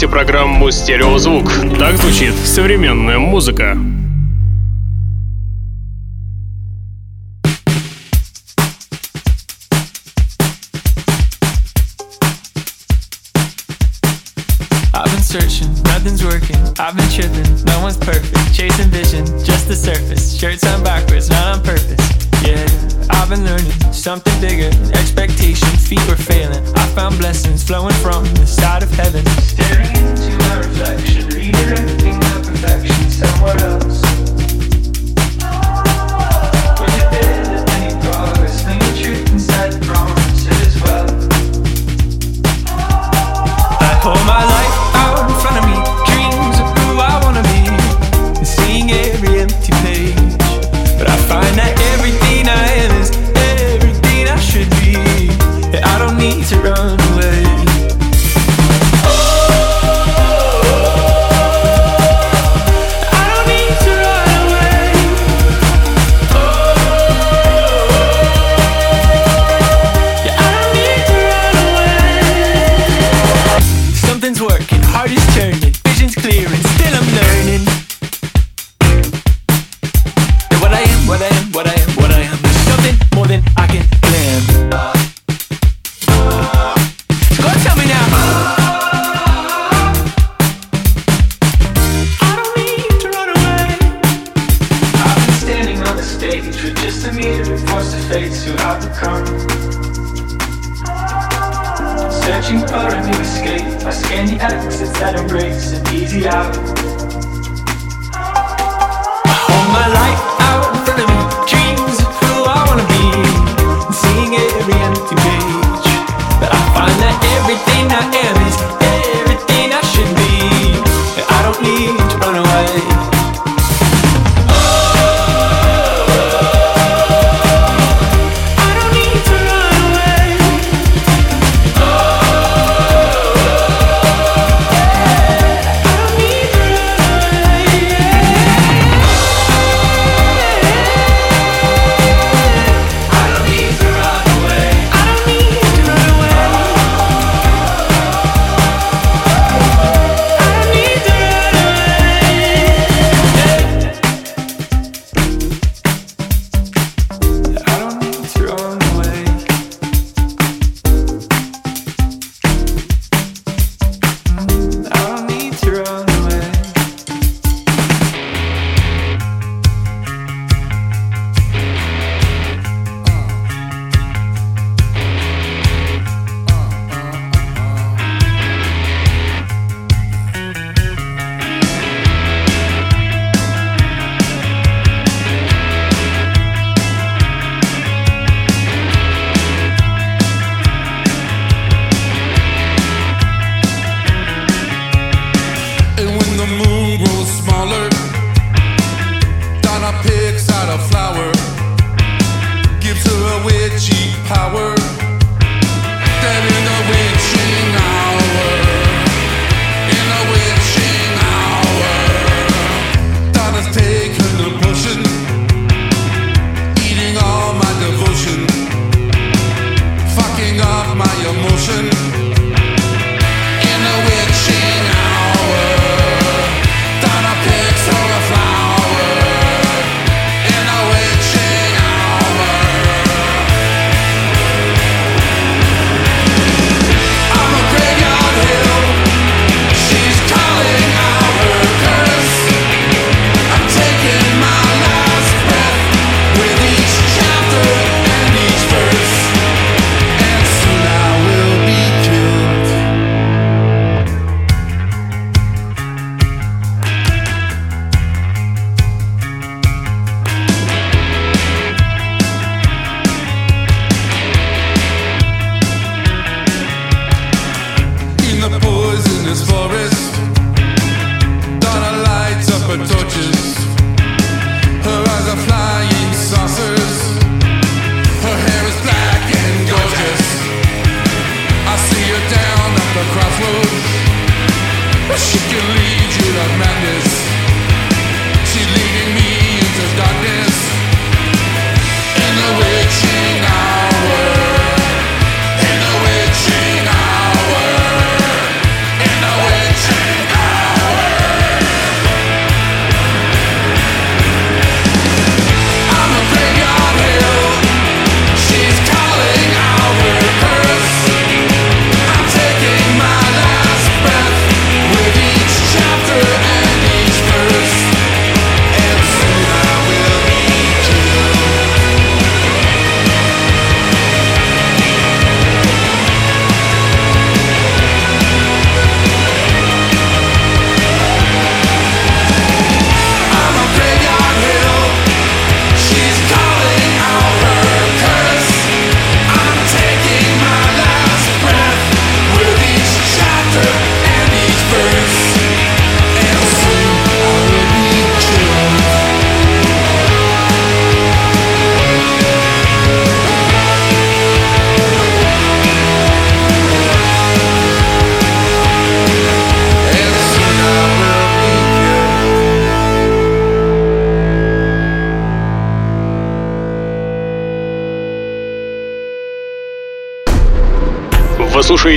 слушаете программу «Стереозвук». Так звучит современная музыка. searching, nothing's working. I've been tripping, no one's perfect. Chasing vision, just the surface. Shirts on backwards, not on purpose. Yeah, I've been learning something bigger. Expectations, feet were failing. I found blessings flowing from the side of heaven.